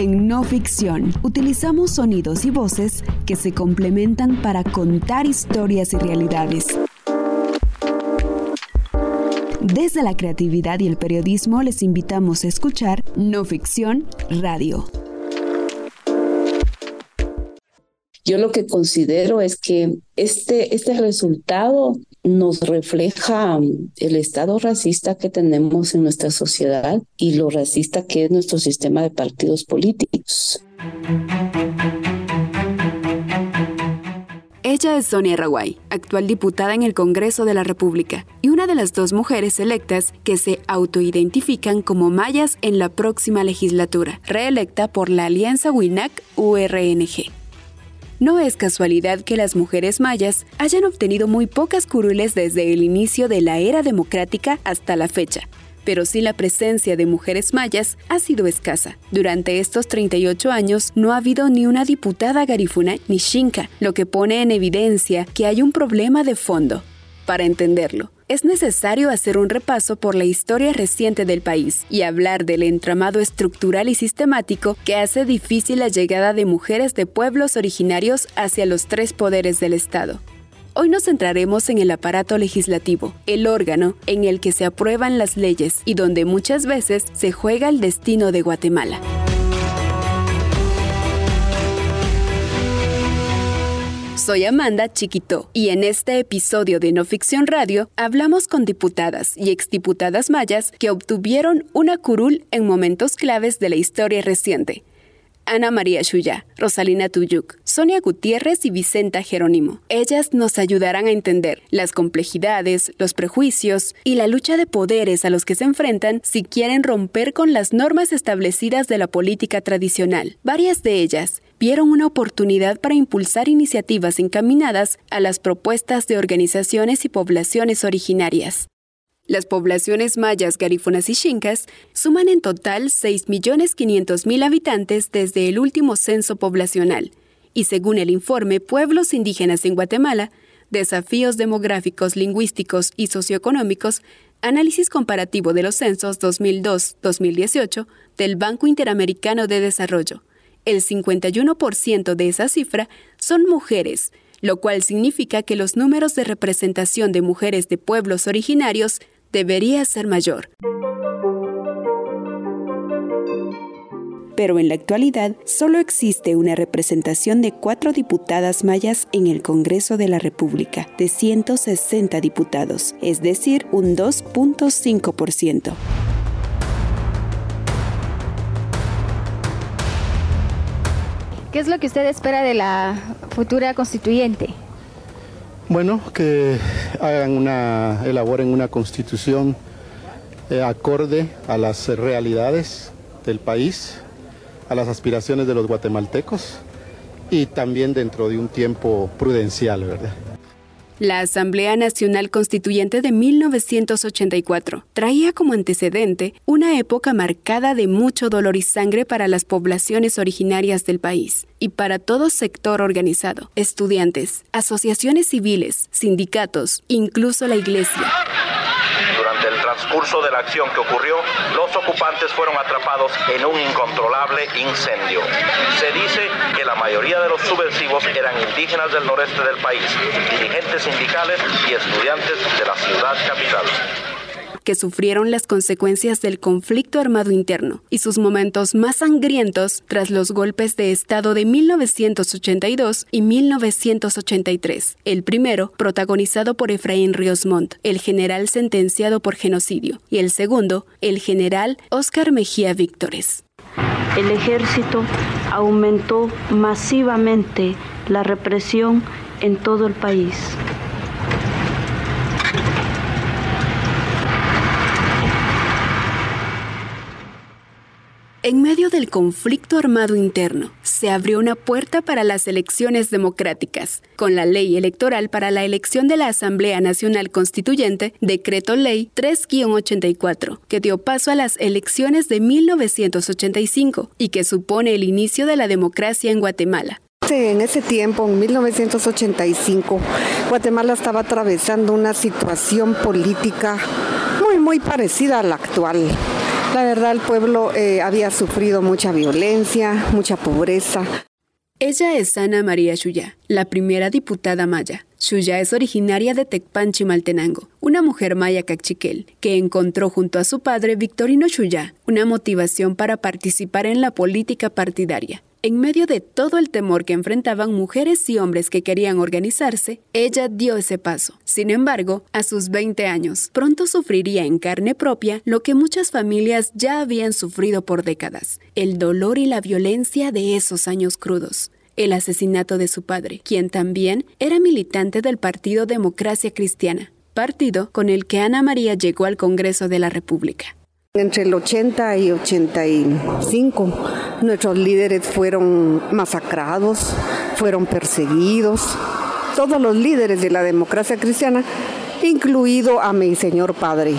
En no ficción, utilizamos sonidos y voces que se complementan para contar historias y realidades. Desde la creatividad y el periodismo les invitamos a escuchar No Ficción Radio. Yo lo que considero es que este, este resultado nos refleja um, el estado racista que tenemos en nuestra sociedad y lo racista que es nuestro sistema de partidos políticos. Ella es Sonia Raguay, actual diputada en el Congreso de la República y una de las dos mujeres electas que se autoidentifican como mayas en la próxima legislatura, reelecta por la Alianza WINAC-URNG. No es casualidad que las mujeres mayas hayan obtenido muy pocas curules desde el inicio de la era democrática hasta la fecha, pero sí la presencia de mujeres mayas ha sido escasa. Durante estos 38 años no ha habido ni una diputada garifuna ni xinca, lo que pone en evidencia que hay un problema de fondo. Para entenderlo, es necesario hacer un repaso por la historia reciente del país y hablar del entramado estructural y sistemático que hace difícil la llegada de mujeres de pueblos originarios hacia los tres poderes del Estado. Hoy nos centraremos en el aparato legislativo, el órgano en el que se aprueban las leyes y donde muchas veces se juega el destino de Guatemala. Soy Amanda Chiquito y en este episodio de No Ficción Radio hablamos con diputadas y exdiputadas mayas que obtuvieron una curul en momentos claves de la historia reciente. Ana María Shuya, Rosalina Tuyuk, Sonia Gutiérrez y Vicenta Jerónimo. Ellas nos ayudarán a entender las complejidades, los prejuicios y la lucha de poderes a los que se enfrentan si quieren romper con las normas establecidas de la política tradicional. Varias de ellas vieron una oportunidad para impulsar iniciativas encaminadas a las propuestas de organizaciones y poblaciones originarias. Las poblaciones mayas, garífonas y chincas suman en total 6.500.000 habitantes desde el último censo poblacional, y según el informe Pueblos Indígenas en Guatemala, Desafíos demográficos, lingüísticos y socioeconómicos, análisis comparativo de los censos 2002-2018 del Banco Interamericano de Desarrollo, el 51% de esa cifra son mujeres, lo cual significa que los números de representación de mujeres de pueblos originarios debería ser mayor. Pero en la actualidad solo existe una representación de cuatro diputadas mayas en el Congreso de la República, de 160 diputados, es decir, un 2.5%. ¿Qué es lo que usted espera de la futura constituyente? Bueno, que hagan una, elaboren una constitución eh, acorde a las realidades del país, a las aspiraciones de los guatemaltecos y también dentro de un tiempo prudencial, ¿verdad? La Asamblea Nacional Constituyente de 1984 traía como antecedente una época marcada de mucho dolor y sangre para las poblaciones originarias del país y para todo sector organizado, estudiantes, asociaciones civiles, sindicatos, incluso la iglesia transcurso de la acción que ocurrió, los ocupantes fueron atrapados en un incontrolable incendio. Se dice que la mayoría de los subversivos eran indígenas del noreste del país, dirigentes sindicales y estudiantes de la ciudad capital que sufrieron las consecuencias del conflicto armado interno y sus momentos más sangrientos tras los golpes de Estado de 1982 y 1983. El primero, protagonizado por Efraín Ríos Montt, el general sentenciado por genocidio, y el segundo, el general Óscar Mejía Víctores. El ejército aumentó masivamente la represión en todo el país. En medio del conflicto armado interno, se abrió una puerta para las elecciones democráticas, con la ley electoral para la elección de la Asamblea Nacional Constituyente, Decreto Ley 3-84, que dio paso a las elecciones de 1985 y que supone el inicio de la democracia en Guatemala. En ese tiempo, en 1985, Guatemala estaba atravesando una situación política muy, muy parecida a la actual La verdad, el pueblo eh, había sufrido mucha violencia, mucha pobreza. Ella es Ana María Shuya, la primera diputada maya. Shuya es originaria de Tecpanchi, Maltenango, una mujer maya cachiquel, que encontró junto a su padre Victorino Shuya una motivación para participar en la política partidaria. En medio de todo el temor que enfrentaban mujeres y hombres que querían organizarse, ella dio ese paso. Sin embargo, a sus 20 años, pronto sufriría en carne propia lo que muchas familias ya habían sufrido por décadas, el dolor y la violencia de esos años crudos el asesinato de su padre, quien también era militante del Partido Democracia Cristiana, partido con el que Ana María llegó al Congreso de la República. Entre el 80 y 85, nuestros líderes fueron masacrados, fueron perseguidos. Todos los líderes de la democracia cristiana, incluido a mi señor padre.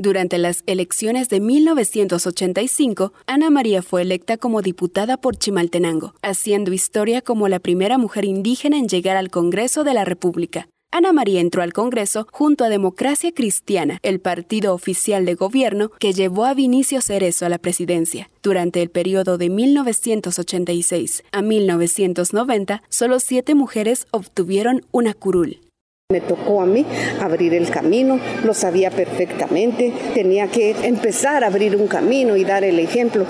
Durante las elecciones de 1985, Ana María fue electa como diputada por Chimaltenango, haciendo historia como la primera mujer indígena en llegar al Congreso de la República. Ana María entró al Congreso junto a Democracia Cristiana, el partido oficial de gobierno que llevó a Vinicio Cerezo a la presidencia. Durante el periodo de 1986 a 1990, solo siete mujeres obtuvieron una curul. Me tocó a mí abrir el camino, lo sabía perfectamente, tenía que empezar a abrir un camino y dar el ejemplo.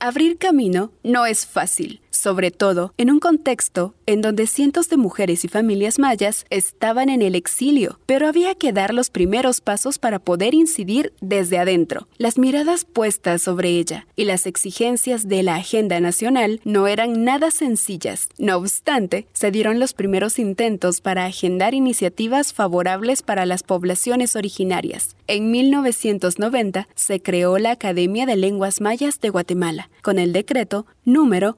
Abrir camino no es fácil sobre todo en un contexto en donde cientos de mujeres y familias mayas estaban en el exilio, pero había que dar los primeros pasos para poder incidir desde adentro. Las miradas puestas sobre ella y las exigencias de la agenda nacional no eran nada sencillas. No obstante, se dieron los primeros intentos para agendar iniciativas favorables para las poblaciones originarias. En 1990 se creó la Academia de Lenguas Mayas de Guatemala, con el decreto número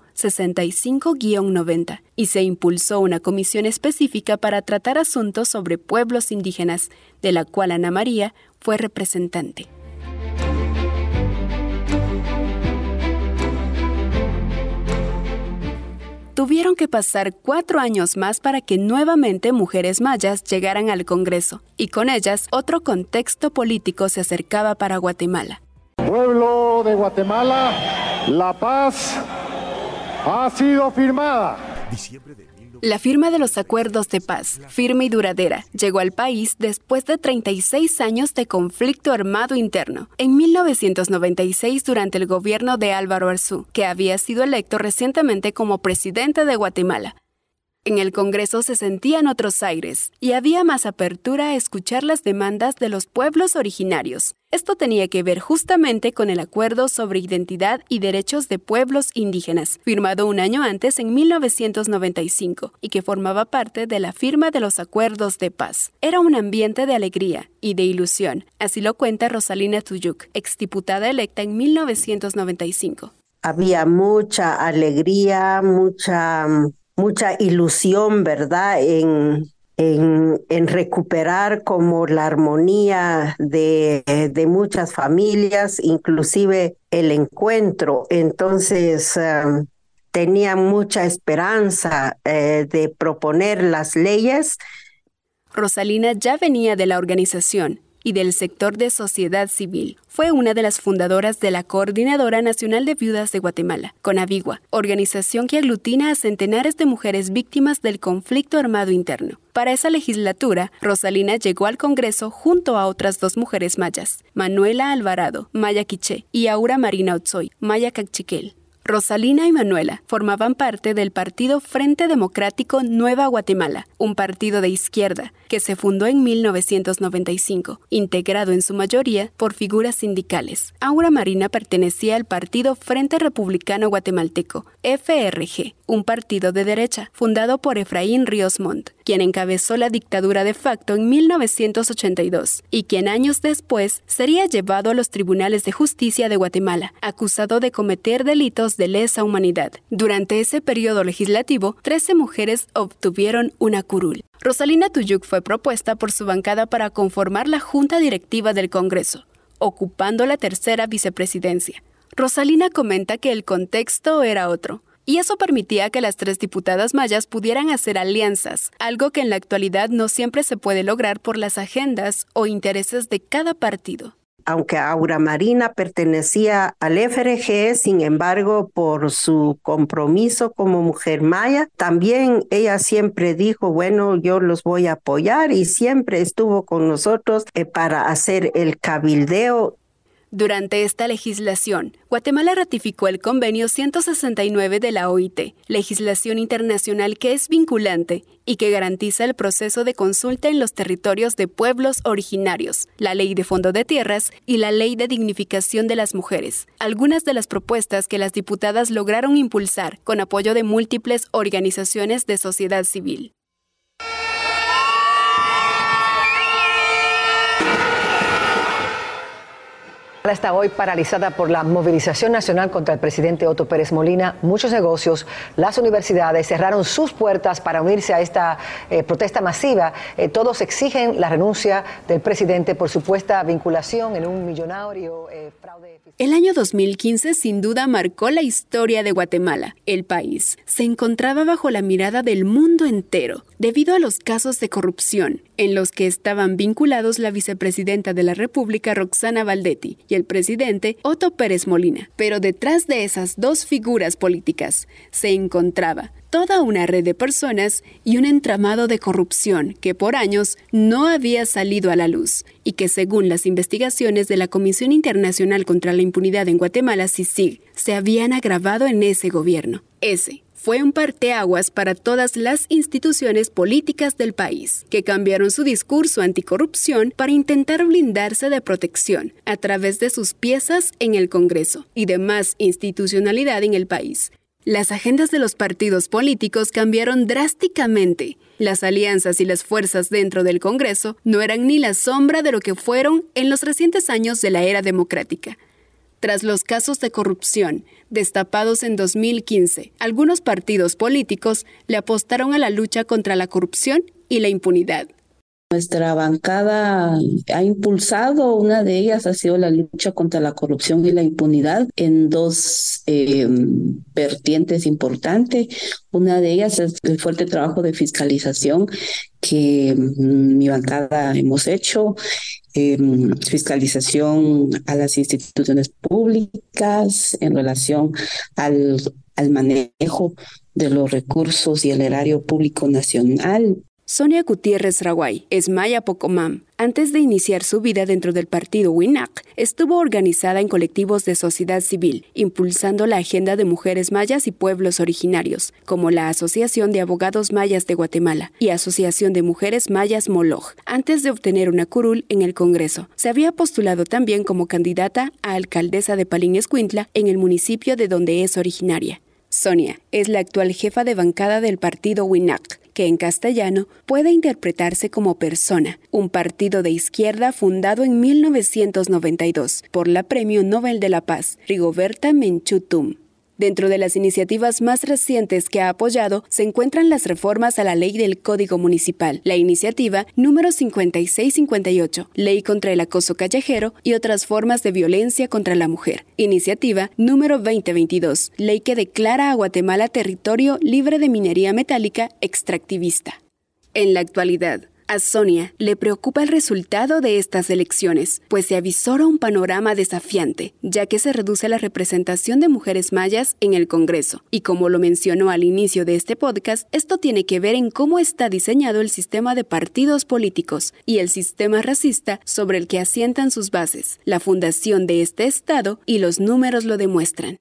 65-90 y se impulsó una comisión específica para tratar asuntos sobre pueblos indígenas, de la cual Ana María fue representante. Tuvieron que pasar cuatro años más para que nuevamente mujeres mayas llegaran al Congreso, y con ellas otro contexto político se acercaba para Guatemala. Pueblo de Guatemala, la paz ha sido firmada. La firma de los acuerdos de paz, firme y duradera, llegó al país después de 36 años de conflicto armado interno. En 1996, durante el gobierno de Álvaro Arzú, que había sido electo recientemente como presidente de Guatemala, en el Congreso se sentían otros aires y había más apertura a escuchar las demandas de los pueblos originarios. Esto tenía que ver justamente con el Acuerdo sobre Identidad y Derechos de Pueblos Indígenas, firmado un año antes en 1995 y que formaba parte de la firma de los acuerdos de paz. Era un ambiente de alegría y de ilusión, así lo cuenta Rosalina Tuyuk, exdiputada electa en 1995. Había mucha alegría, mucha mucha ilusión, ¿verdad? En, en, recuperar como la armonía de, de, muchas familias, inclusive el encuentro. Entonces, um, tenía mucha esperanza eh, de proponer las leyes. Rosalina ya venía de la organización y del sector de sociedad civil. Fue una de las fundadoras de la Coordinadora Nacional de Viudas de Guatemala, CONAVIGUA, organización que aglutina a centenares de mujeres víctimas del conflicto armado interno. Para esa legislatura, Rosalina llegó al Congreso junto a otras dos mujeres mayas, Manuela Alvarado, Maya Quiché, y Aura Marina Otsoy, Maya Cachiquel. Rosalina y Manuela formaban parte del partido Frente Democrático Nueva Guatemala, un partido de izquierda que se fundó en 1995, integrado en su mayoría por figuras sindicales. Aura Marina pertenecía al partido Frente Republicano Guatemalteco, FRG, un partido de derecha fundado por Efraín Ríos Montt, quien encabezó la dictadura de facto en 1982 y quien años después sería llevado a los tribunales de justicia de Guatemala, acusado de cometer delitos de lesa humanidad. Durante ese periodo legislativo, 13 mujeres obtuvieron una curul. Rosalina Tuyuk fue propuesta por su bancada para conformar la junta directiva del Congreso, ocupando la tercera vicepresidencia. Rosalina comenta que el contexto era otro y eso permitía que las tres diputadas mayas pudieran hacer alianzas, algo que en la actualidad no siempre se puede lograr por las agendas o intereses de cada partido. Aunque Aura Marina pertenecía al FRG, sin embargo, por su compromiso como mujer maya, también ella siempre dijo, bueno, yo los voy a apoyar y siempre estuvo con nosotros eh, para hacer el cabildeo durante esta legislación, Guatemala ratificó el convenio 169 de la OIT, legislación internacional que es vinculante y que garantiza el proceso de consulta en los territorios de pueblos originarios, la ley de fondo de tierras y la ley de dignificación de las mujeres, algunas de las propuestas que las diputadas lograron impulsar con apoyo de múltiples organizaciones de sociedad civil. Está hoy paralizada por la movilización nacional contra el presidente Otto Pérez Molina. Muchos negocios, las universidades cerraron sus puertas para unirse a esta eh, protesta masiva. Eh, todos exigen la renuncia del presidente por supuesta vinculación en un millonario eh, fraude. El año 2015 sin duda marcó la historia de Guatemala. El país se encontraba bajo la mirada del mundo entero debido a los casos de corrupción en los que estaban vinculados la vicepresidenta de la República, Roxana Valdetti, y el presidente, Otto Pérez Molina. Pero detrás de esas dos figuras políticas se encontraba toda una red de personas y un entramado de corrupción que por años no había salido a la luz y que según las investigaciones de la Comisión Internacional contra la Impunidad en Guatemala, CICIG, se habían agravado en ese gobierno. Ese fue un parteaguas para todas las instituciones políticas del país, que cambiaron su discurso anticorrupción para intentar blindarse de protección a través de sus piezas en el Congreso y de más institucionalidad en el país. Las agendas de los partidos políticos cambiaron drásticamente. Las alianzas y las fuerzas dentro del Congreso no eran ni la sombra de lo que fueron en los recientes años de la era democrática. Tras los casos de corrupción destapados en 2015, algunos partidos políticos le apostaron a la lucha contra la corrupción y la impunidad. Nuestra bancada ha impulsado, una de ellas ha sido la lucha contra la corrupción y la impunidad en dos eh, vertientes importantes. Una de ellas es el fuerte trabajo de fiscalización que mm, mi bancada hemos hecho, em, fiscalización a las instituciones públicas en relación al, al manejo de los recursos y el erario público nacional, Sonia Gutiérrez Raguay es maya Pocomam. Antes de iniciar su vida dentro del partido WINAC, estuvo organizada en colectivos de sociedad civil, impulsando la agenda de mujeres mayas y pueblos originarios, como la Asociación de Abogados Mayas de Guatemala y Asociación de Mujeres Mayas Moloj, antes de obtener una curul en el Congreso. Se había postulado también como candidata a alcaldesa de Palín Escuintla en el municipio de donde es originaria. Sonia es la actual jefa de bancada del partido WINAC que en castellano puede interpretarse como persona, un partido de izquierda fundado en 1992 por la Premio Nobel de la Paz, Rigoberta Menchutum. Dentro de las iniciativas más recientes que ha apoyado se encuentran las reformas a la ley del Código Municipal, la iniciativa número 5658, ley contra el acoso callejero y otras formas de violencia contra la mujer, iniciativa número 2022, ley que declara a Guatemala territorio libre de minería metálica extractivista. En la actualidad, a Sonia le preocupa el resultado de estas elecciones, pues se avisora un panorama desafiante, ya que se reduce la representación de mujeres mayas en el Congreso. Y como lo mencionó al inicio de este podcast, esto tiene que ver en cómo está diseñado el sistema de partidos políticos y el sistema racista sobre el que asientan sus bases, la fundación de este Estado y los números lo demuestran.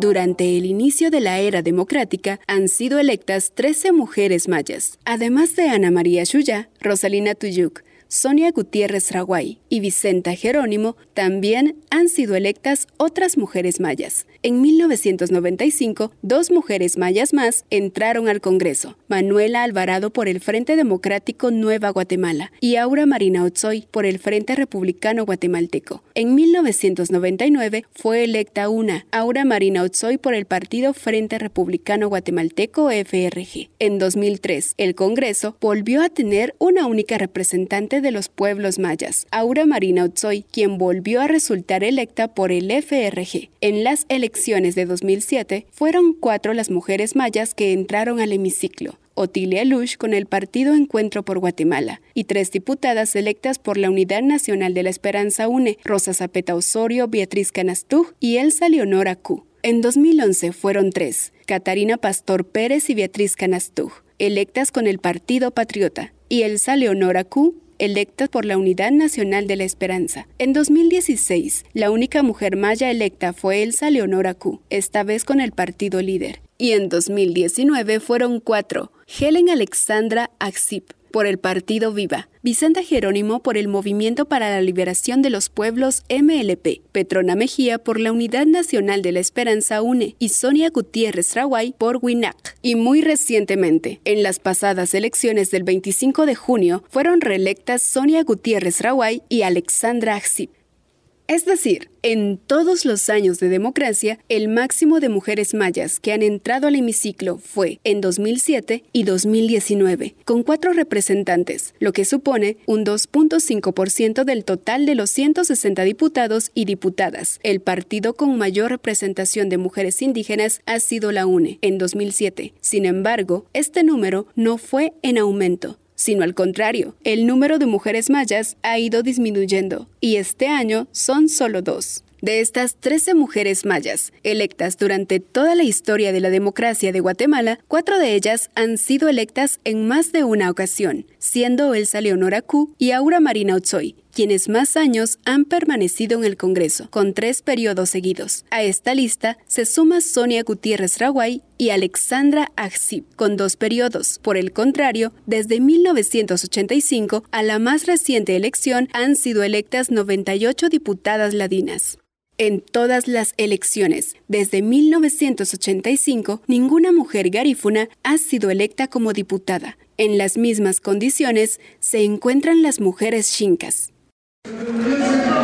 Durante el inicio de la era democrática han sido electas 13 mujeres mayas, además de Ana María Shuya, Rosalina Tuyuk, Sonia Gutiérrez Raguay y Vicenta Jerónimo, también han sido electas otras mujeres mayas. En 1995, dos mujeres mayas más entraron al Congreso, Manuela Alvarado por el Frente Democrático Nueva Guatemala y Aura Marina Otzoy por el Frente Republicano Guatemalteco. En 1999 fue electa una, Aura Marina Otzoy por el Partido Frente Republicano Guatemalteco FRG. En 2003, el Congreso volvió a tener una única representante de los pueblos mayas, Aura Marina Otzoy, quien volvió a resultar electa por el FRG. En las elecciones de 2007, fueron cuatro las mujeres mayas que entraron al hemiciclo. Otilia Lush con el partido Encuentro por Guatemala, y tres diputadas electas por la Unidad Nacional de la Esperanza UNE, Rosa Zapeta Osorio, Beatriz Canastú y Elsa Leonora Q. En 2011 fueron tres, Catarina Pastor Pérez y Beatriz Canastú, electas con el Partido Patriota, y Elsa Leonora Q electa por la Unidad Nacional de la Esperanza. En 2016, la única mujer maya electa fue Elsa Leonora Q, esta vez con el partido líder. Y en 2019 fueron cuatro, Helen Alexandra Axip, por el Partido Viva, Vicenta Jerónimo por el Movimiento para la Liberación de los Pueblos MLP, Petrona Mejía por la Unidad Nacional de la Esperanza UNE y Sonia Gutiérrez Raway por WINAC. Y muy recientemente, en las pasadas elecciones del 25 de junio, fueron reelectas Sonia Gutiérrez Raway y Alexandra Axip. Es decir, en todos los años de democracia, el máximo de mujeres mayas que han entrado al hemiciclo fue en 2007 y 2019, con cuatro representantes, lo que supone un 2.5% del total de los 160 diputados y diputadas. El partido con mayor representación de mujeres indígenas ha sido la UNE, en 2007. Sin embargo, este número no fue en aumento sino al contrario, el número de mujeres mayas ha ido disminuyendo y este año son solo dos. De estas 13 mujeres mayas electas durante toda la historia de la democracia de Guatemala, cuatro de ellas han sido electas en más de una ocasión, siendo Elsa Leonora Q y Aura Marina Otsoy, quienes más años han permanecido en el Congreso, con tres periodos seguidos. A esta lista se suma Sonia Gutiérrez Raway y Alexandra Axip, con dos periodos. Por el contrario, desde 1985 a la más reciente elección han sido electas 98 diputadas ladinas. En todas las elecciones, desde 1985, ninguna mujer garífuna ha sido electa como diputada. En las mismas condiciones se encuentran las mujeres chincas. El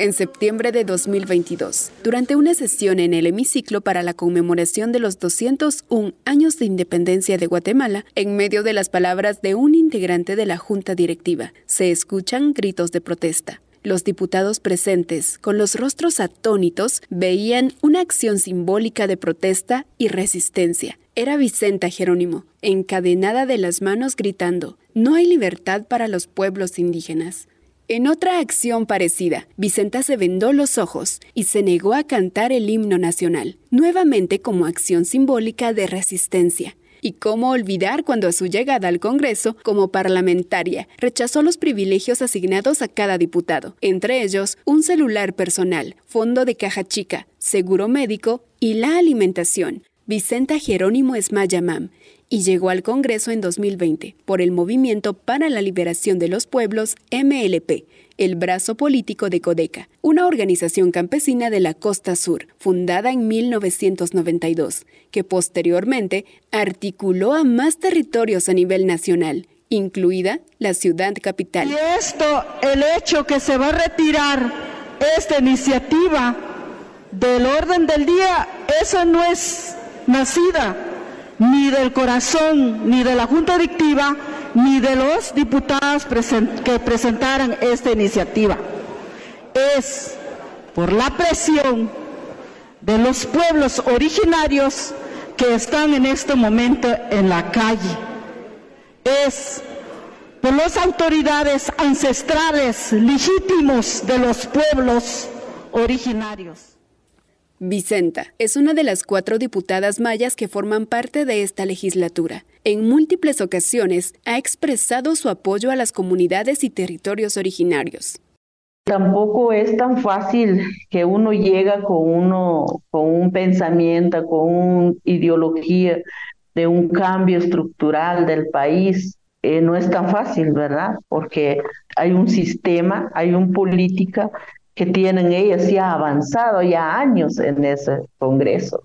En septiembre de 2022, durante una sesión en el hemiciclo para la conmemoración de los 201 años de independencia de Guatemala, en medio de las palabras de un integrante de la junta directiva, se escuchan gritos de protesta. Los diputados presentes, con los rostros atónitos, veían una acción simbólica de protesta y resistencia. Era Vicenta Jerónimo, encadenada de las manos gritando, No hay libertad para los pueblos indígenas. En otra acción parecida, Vicenta se vendó los ojos y se negó a cantar el himno nacional, nuevamente como acción simbólica de resistencia. Y cómo olvidar cuando a su llegada al Congreso, como parlamentaria, rechazó los privilegios asignados a cada diputado, entre ellos un celular personal, fondo de caja chica, seguro médico y la alimentación. Vicenta Jerónimo Esmayamam y llegó al Congreso en 2020 por el Movimiento para la Liberación de los Pueblos, MLP, el brazo político de Codeca, una organización campesina de la costa sur, fundada en 1992, que posteriormente articuló a más territorios a nivel nacional, incluida la ciudad capital. Y esto, el hecho que se va a retirar esta iniciativa del orden del día, eso no es nacida ni del corazón, ni de la Junta Directiva, ni de los diputados que presentaran esta iniciativa. Es por la presión de los pueblos originarios que están en este momento en la calle. Es por las autoridades ancestrales legítimos de los pueblos originarios. Vicenta es una de las cuatro diputadas mayas que forman parte de esta legislatura. En múltiples ocasiones ha expresado su apoyo a las comunidades y territorios originarios. Tampoco es tan fácil que uno llega con uno con un pensamiento, con una ideología de un cambio estructural del país. Eh, no es tan fácil, ¿verdad? Porque hay un sistema, hay una política que tienen ellas ya avanzado ya años en ese Congreso.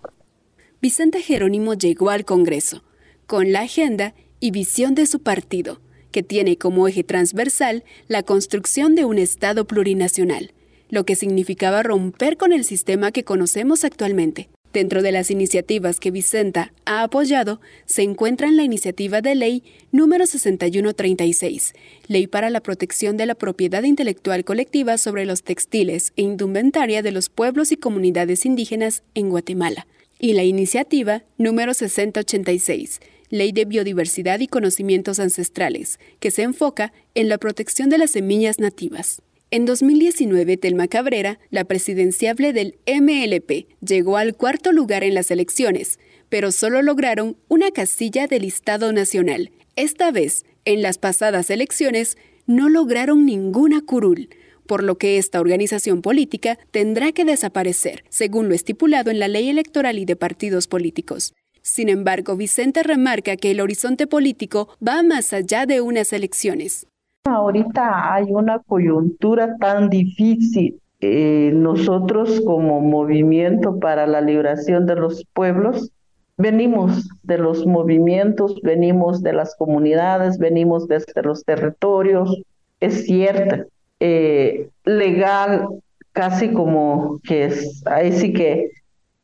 Vicente Jerónimo llegó al Congreso con la agenda y visión de su partido, que tiene como eje transversal la construcción de un Estado plurinacional, lo que significaba romper con el sistema que conocemos actualmente. Dentro de las iniciativas que Vicenta ha apoyado se encuentran la iniciativa de ley número 6136, Ley para la protección de la propiedad intelectual colectiva sobre los textiles e indumentaria de los pueblos y comunidades indígenas en Guatemala, y la iniciativa número 6086, Ley de Biodiversidad y Conocimientos Ancestrales, que se enfoca en la protección de las semillas nativas. En 2019, Telma Cabrera, la presidenciable del MLP, llegó al cuarto lugar en las elecciones, pero solo lograron una casilla del Estado Nacional. Esta vez, en las pasadas elecciones, no lograron ninguna curul, por lo que esta organización política tendrá que desaparecer, según lo estipulado en la ley electoral y de partidos políticos. Sin embargo, Vicente remarca que el horizonte político va más allá de unas elecciones. Ahorita hay una coyuntura tan difícil. Eh, nosotros como movimiento para la liberación de los pueblos venimos de los movimientos, venimos de las comunidades, venimos desde los territorios. Es cierto, eh, legal, casi como que es, ahí sí que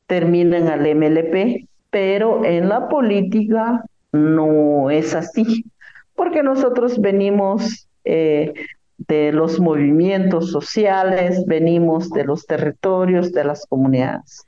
terminan al MLP, pero en la política no es así, porque nosotros venimos eh, de los movimientos sociales, venimos de los territorios, de las comunidades.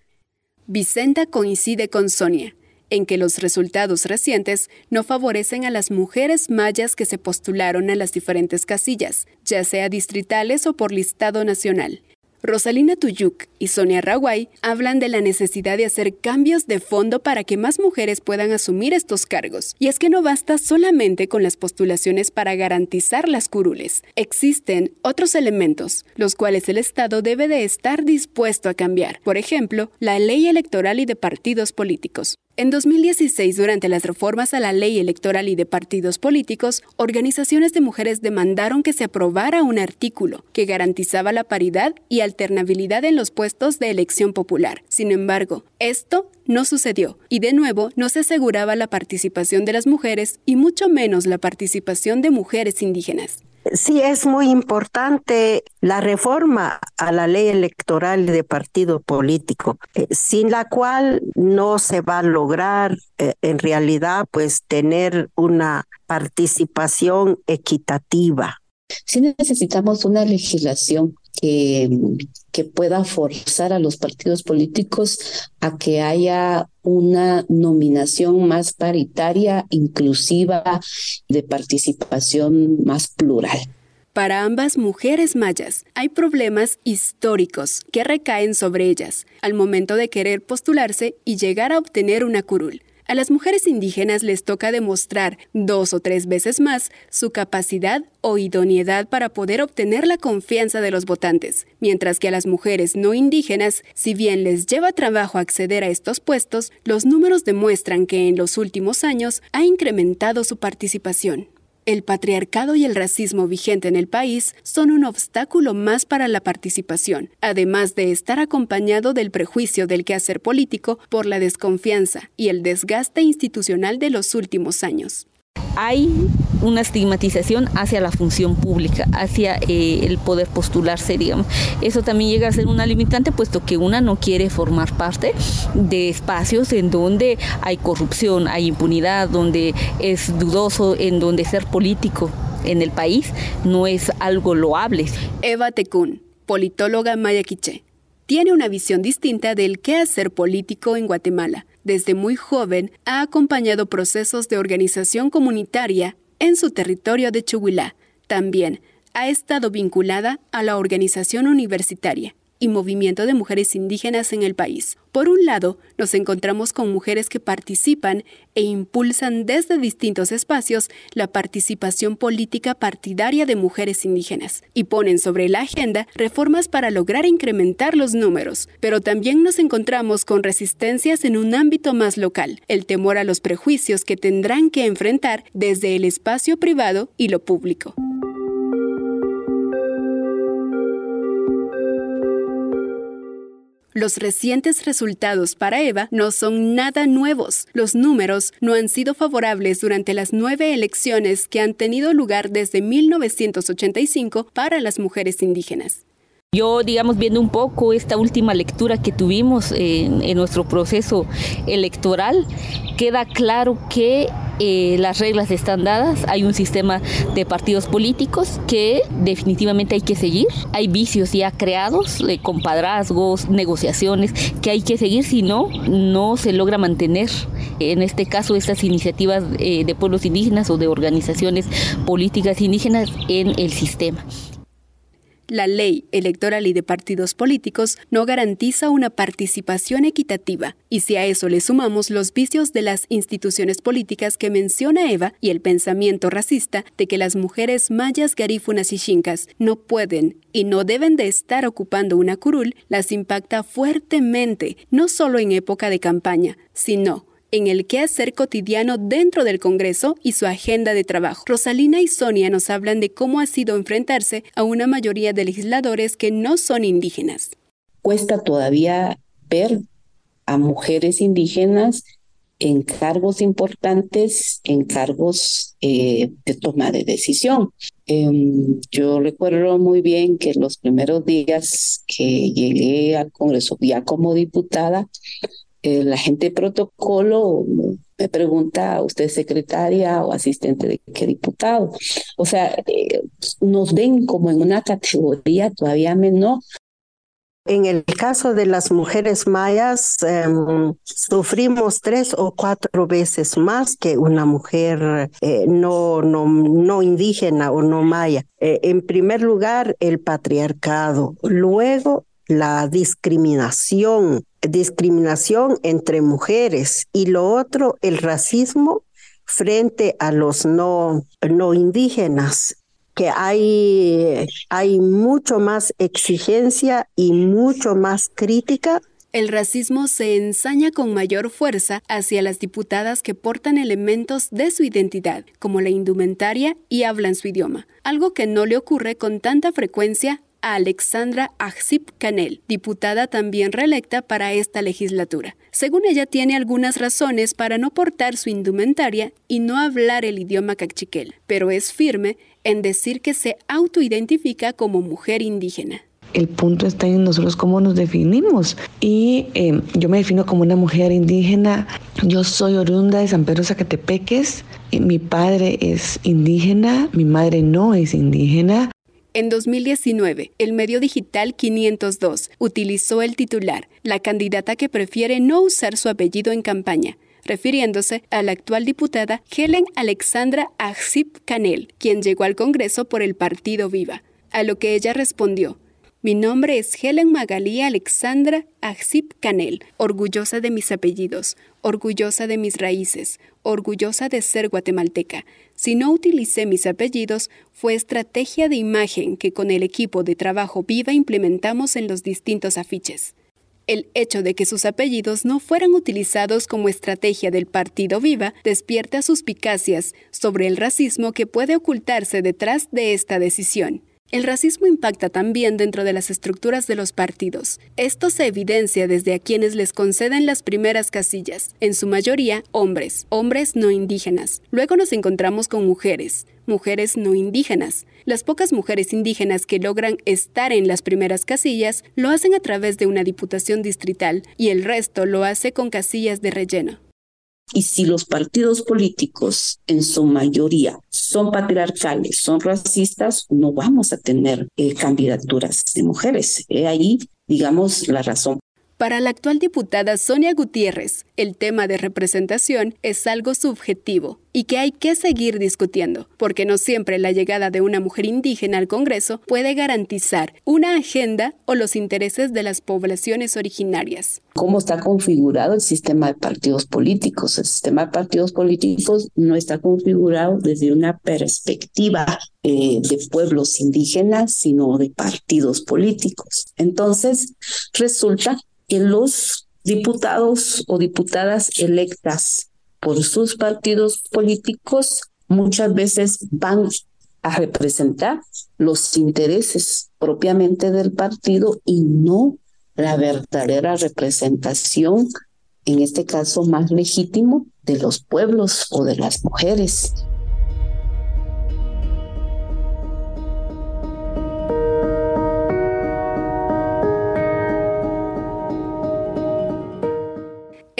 Vicenta coincide con Sonia en que los resultados recientes no favorecen a las mujeres mayas que se postularon a las diferentes casillas, ya sea distritales o por listado nacional. Rosalina Tuyuk y Sonia Rawai hablan de la necesidad de hacer cambios de fondo para que más mujeres puedan asumir estos cargos. Y es que no basta solamente con las postulaciones para garantizar las curules. Existen otros elementos, los cuales el Estado debe de estar dispuesto a cambiar. Por ejemplo, la ley electoral y de partidos políticos. En 2016, durante las reformas a la ley electoral y de partidos políticos, organizaciones de mujeres demandaron que se aprobara un artículo que garantizaba la paridad y alternabilidad en los puestos de elección popular. Sin embargo, esto no sucedió y de nuevo no se aseguraba la participación de las mujeres y mucho menos la participación de mujeres indígenas. Sí, es muy importante la reforma a la ley electoral de partido político, eh, sin la cual no se va a lograr eh, en realidad pues tener una participación equitativa. Sí necesitamos una legislación que, pueda forzar a los partidos políticos a que haya una nominación más paritaria, inclusiva, de participación más plural. Para ambas mujeres mayas hay problemas históricos que recaen sobre ellas al momento de querer postularse y llegar a obtener una curul. A las mujeres indígenas les toca demostrar dos o tres veces más su capacidad o idoneidad para poder obtener la confianza de los votantes, mientras que a las mujeres no indígenas, si bien les lleva trabajo acceder a estos puestos, los números demuestran que en los últimos años ha incrementado su participación. El patriarcado y el racismo vigente en el país son un obstáculo más para la participación, además de estar acompañado del prejuicio del quehacer político por la desconfianza y el desgaste institucional de los últimos años hay una estigmatización hacia la función pública, hacia eh, el poder postularse, digamos. Eso también llega a ser una limitante, puesto que una no quiere formar parte de espacios en donde hay corrupción, hay impunidad, donde es dudoso, en donde ser político en el país no es algo loable. Eva Tecún, politóloga mayaquiche, tiene una visión distinta del qué hacer político en Guatemala desde muy joven ha acompañado procesos de organización comunitaria en su territorio de Chihuahua. También ha estado vinculada a la organización universitaria y movimiento de mujeres indígenas en el país. Por un lado, nos encontramos con mujeres que participan e impulsan desde distintos espacios la participación política partidaria de mujeres indígenas y ponen sobre la agenda reformas para lograr incrementar los números. Pero también nos encontramos con resistencias en un ámbito más local, el temor a los prejuicios que tendrán que enfrentar desde el espacio privado y lo público. Los recientes resultados para Eva no son nada nuevos. Los números no han sido favorables durante las nueve elecciones que han tenido lugar desde 1985 para las mujeres indígenas. Yo, digamos, viendo un poco esta última lectura que tuvimos en, nuestro proceso electoral, queda claro que eh, las reglas están dadas, hay un sistema de partidos políticos que definitivamente hay que seguir, hay vicios ya creados, eh, compadrazgos, negociaciones que hay que seguir, si no, no se logra mantener, en este caso, estas iniciativas eh, de pueblos indígenas o de organizaciones políticas indígenas en el sistema. La ley electoral y de partidos políticos no garantiza una participación equitativa, y si a eso le sumamos los vicios de las instituciones políticas que menciona Eva y el pensamiento racista de que las mujeres mayas, garífunas y chincas no pueden y no deben de estar ocupando una curul, las impacta fuertemente, no solo en época de campaña, sino en el quehacer cotidiano dentro del Congreso y su agenda de trabajo. Rosalina y Sonia nos hablan de cómo ha sido enfrentarse a una mayoría de legisladores que no son indígenas. Cuesta todavía ver a mujeres indígenas en cargos importantes, en cargos eh, de toma de decisión. Em, yo recuerdo muy bien que los primeros días que llegué al Congreso ya como diputada, eh, la gente de protocolo me pregunta, ¿usted secretaria o asistente de qué diputado? O sea, eh, nos ven como en una categoría todavía menor. En el caso de las mujeres mayas, em, sufrimos tres o cuatro veces más que una mujer eh, no, no, no indígena o no maya. en primer lugar, el patriarcado, luego la discriminación, discriminación entre mujeres y lo otro, el racismo frente a los no, no indígenas que hay, hay mucho más exigencia y mucho más crítica. El racismo se ensaña con mayor fuerza hacia las diputadas que portan elementos de su identidad, como la indumentaria y hablan su idioma, algo que no le ocurre con tanta frecuencia a Alexandra Ajsip Canel, diputada también reelecta para esta legislatura. Según ella, tiene algunas razones para no portar su indumentaria y no hablar el idioma cachiquel, pero es firme en decir que se autoidentifica como mujer indígena el punto está en nosotros cómo nos definimos. Y eh, yo me defino como una mujer indígena. Yo soy oriunda de San Pedro Zacatepeques. Mi padre es indígena, mi madre no es indígena. En 2019, el medio digital 502 utilizó el titular, la candidata que prefiere no usar su apellido en campaña, refiriéndose a la actual diputada Helen Alexandra Ajsip Canel, quien llegó al Congreso por el partido Viva, a lo que ella respondió, mi nombre es Helen Magalí Alexandra Ajsip Canel, orgullosa de mis apellidos, orgullosa de mis raíces, orgullosa de ser guatemalteca. Si no utilicé mis apellidos, fue estrategia de imagen que con el equipo de trabajo viva implementamos en los distintos afiches. El hecho de que sus apellidos no fueran utilizados como estrategia del Partido Viva despierta suspicacias sobre el racismo que puede ocultarse detrás de esta decisión. El racismo impacta también dentro de las estructuras de los partidos. Esto se evidencia desde a quienes les conceden las primeras casillas, en su mayoría hombres, hombres no indígenas. Luego nos encontramos con mujeres, mujeres no indígenas. Las pocas mujeres indígenas que logran estar en las primeras casillas lo hacen a través de una diputación distrital y el resto lo hace con casillas de relleno. Y si los partidos políticos en su mayoría son patriarcales, son racistas, no vamos a tener eh, candidaturas de mujeres. He ahí, digamos, la razón para la actual diputada Sonia Gutiérrez, el tema de representación es algo subjetivo y que hay que seguir discutiendo, porque no siempre la llegada de una mujer indígena al Congreso puede garantizar una agenda o los intereses de las poblaciones originarias. ¿Cómo está configurado el sistema de partidos políticos? El sistema de partidos políticos no está configurado desde una perspectiva eh, de pueblos indígenas, sino de partidos políticos. Entonces, resulta que los diputados o diputadas electas por sus partidos políticos muchas veces van a representar los intereses propiamente del partido y no la verdadera representación, en este caso más legítimo, de los pueblos o de las mujeres.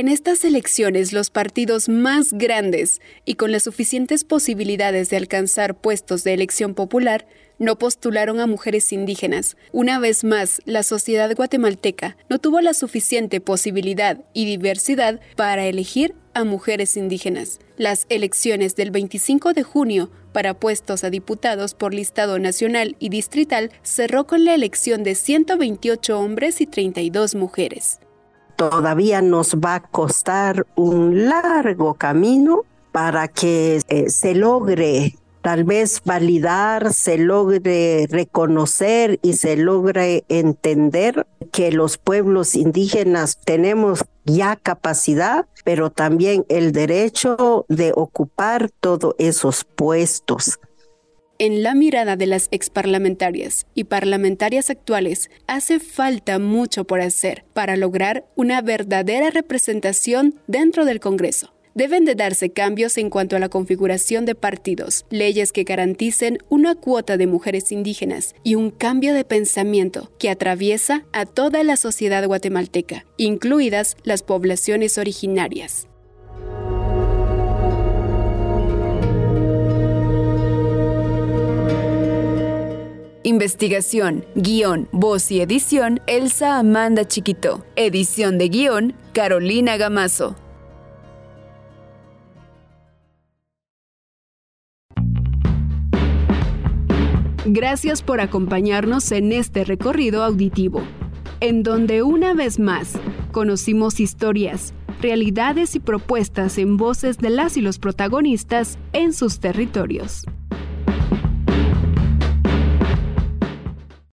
En estas elecciones, los partidos más grandes y con las suficientes posibilidades de alcanzar puestos de elección popular no postularon a mujeres indígenas. Una vez más, la sociedad guatemalteca no tuvo la suficiente posibilidad y diversidad para elegir a mujeres indígenas. Las elecciones del 25 de junio para puestos a diputados por listado nacional y distrital cerró con la elección de 128 hombres y 32 mujeres. Todavía nos va a costar un largo camino para que eh, se logre tal vez validar, se logre reconocer y se logre entender que los pueblos indígenas tenemos ya capacidad, pero también el derecho de ocupar todos esos puestos. En la mirada de las exparlamentarias y parlamentarias actuales, hace falta mucho por hacer para lograr una verdadera representación dentro del Congreso deben de darse cambios en cuanto a la configuración de partidos, leyes que garanticen una cuota de mujeres indígenas y un cambio de pensamiento que atraviesa a toda la sociedad guatemalteca, incluidas las poblaciones originarias. Investigación, guion, voz y edición, Elsa Amanda Chiquito. Edición de guion, Carolina Gamazo. Gracias por acompañarnos en este recorrido auditivo, en donde una vez más conocimos historias, realidades y propuestas en voces de las y los protagonistas en sus territorios.